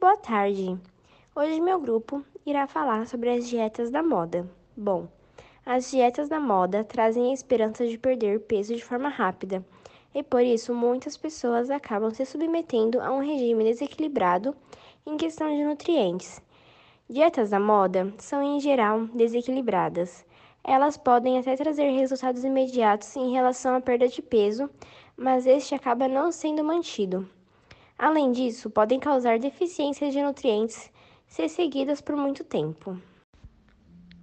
Boa tarde! Hoje meu grupo irá falar sobre as dietas da moda. Bom, as dietas da moda trazem a esperança de perder peso de forma rápida, e por isso muitas pessoas acabam se submetendo a um regime desequilibrado em questão de nutrientes. Dietas da moda são em geral desequilibradas. Elas podem até trazer resultados imediatos em relação à perda de peso, mas este acaba não sendo mantido. Além disso, podem causar deficiências de nutrientes se seguidas por muito tempo.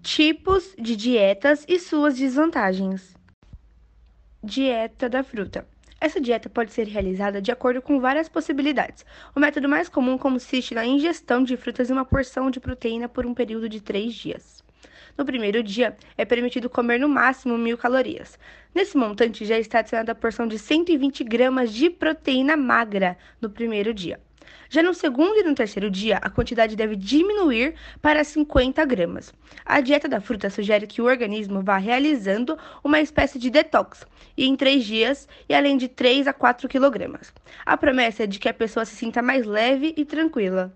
Tipos de dietas e suas desvantagens. Dieta da fruta. Essa dieta pode ser realizada de acordo com várias possibilidades. O método mais comum consiste na ingestão de frutas e uma porção de proteína por um período de três dias. No primeiro dia, é permitido comer no máximo mil calorias. Nesse montante já está adicionada a porção de 120 gramas de proteína magra no primeiro dia. Já no segundo e no terceiro dia, a quantidade deve diminuir para 50 gramas. A dieta da fruta sugere que o organismo vá realizando uma espécie de detox e em três dias e além de 3 a 4 quilogramas. A promessa é de que a pessoa se sinta mais leve e tranquila.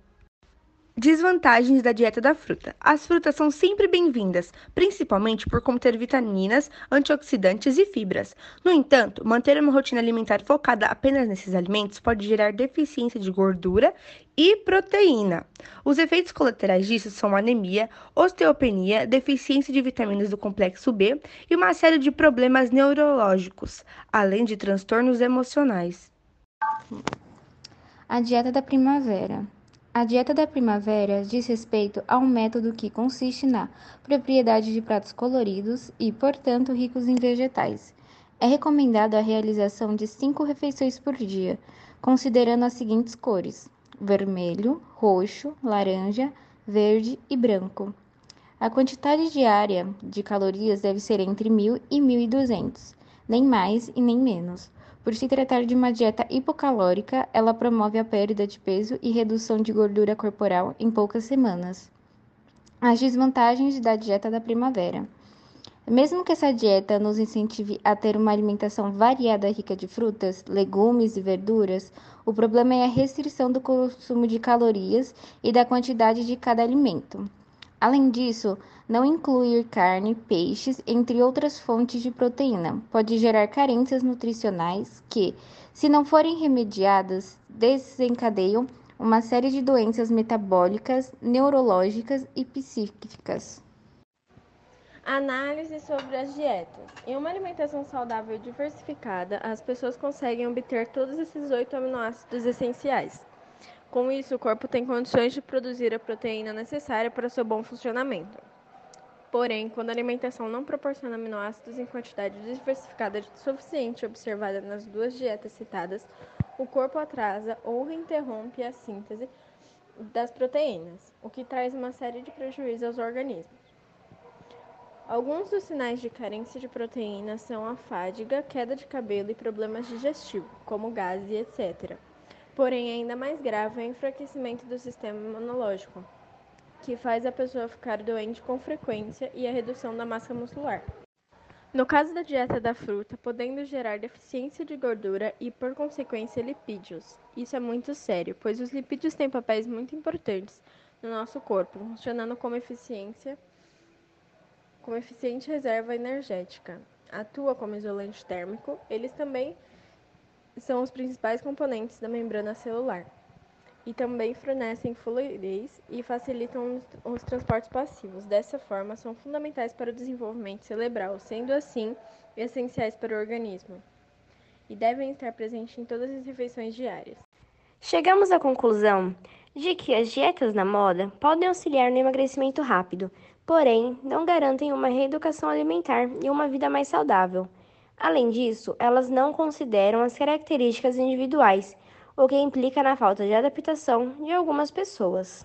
Desvantagens da dieta da fruta. As frutas são sempre bem-vindas, principalmente por conter vitaminas, antioxidantes e fibras. No entanto, manter uma rotina alimentar focada apenas nesses alimentos pode gerar deficiência de gordura e proteína. Os efeitos colaterais disso são anemia, osteopenia, deficiência de vitaminas do complexo B e uma série de problemas neurológicos, além de transtornos emocionais. A dieta da primavera. A dieta da primavera diz respeito a um método que consiste na propriedade de pratos coloridos e, portanto, ricos em vegetais. É recomendado a realização de cinco refeições por dia, considerando as seguintes cores: vermelho, roxo, laranja, verde e branco. A quantidade diária de calorias deve ser entre 1.000 e 1.200, nem mais e nem menos. Por se tratar de uma dieta hipocalórica, ela promove a perda de peso e redução de gordura corporal em poucas semanas. As desvantagens da dieta da primavera. Mesmo que essa dieta nos incentive a ter uma alimentação variada rica de frutas, legumes e verduras, o problema é a restrição do consumo de calorias e da quantidade de cada alimento. Além disso, não incluir carne, peixes, entre outras fontes de proteína, pode gerar carências nutricionais que, se não forem remediadas, desencadeiam uma série de doenças metabólicas, neurológicas e psíquicas. Análise sobre as dietas. Em uma alimentação saudável e diversificada, as pessoas conseguem obter todos esses oito aminoácidos essenciais. Com isso, o corpo tem condições de produzir a proteína necessária para seu bom funcionamento. Porém, quando a alimentação não proporciona aminoácidos em quantidade diversificada suficiente observada nas duas dietas citadas, o corpo atrasa ou interrompe a síntese das proteínas, o que traz uma série de prejuízos aos organismos. Alguns dos sinais de carência de proteína são a fadiga, queda de cabelo e problemas digestivos, como gases etc. Porém, ainda mais grave é o enfraquecimento do sistema imunológico, que faz a pessoa ficar doente com frequência e a redução da massa muscular. No caso da dieta da fruta, podendo gerar deficiência de gordura e, por consequência, lipídios. Isso é muito sério, pois os lipídios têm papéis muito importantes no nosso corpo, funcionando como eficiência, como eficiente reserva energética. Atua como isolante térmico. Eles também são os principais componentes da membrana celular e também fornecem fluidez e facilitam os transportes passivos. Dessa forma, são fundamentais para o desenvolvimento cerebral, sendo assim essenciais para o organismo e devem estar presentes em todas as refeições diárias. Chegamos à conclusão de que as dietas na moda podem auxiliar no emagrecimento rápido, porém não garantem uma reeducação alimentar e uma vida mais saudável. Além disso, elas não consideram as características individuais, o que implica na falta de adaptação de algumas pessoas.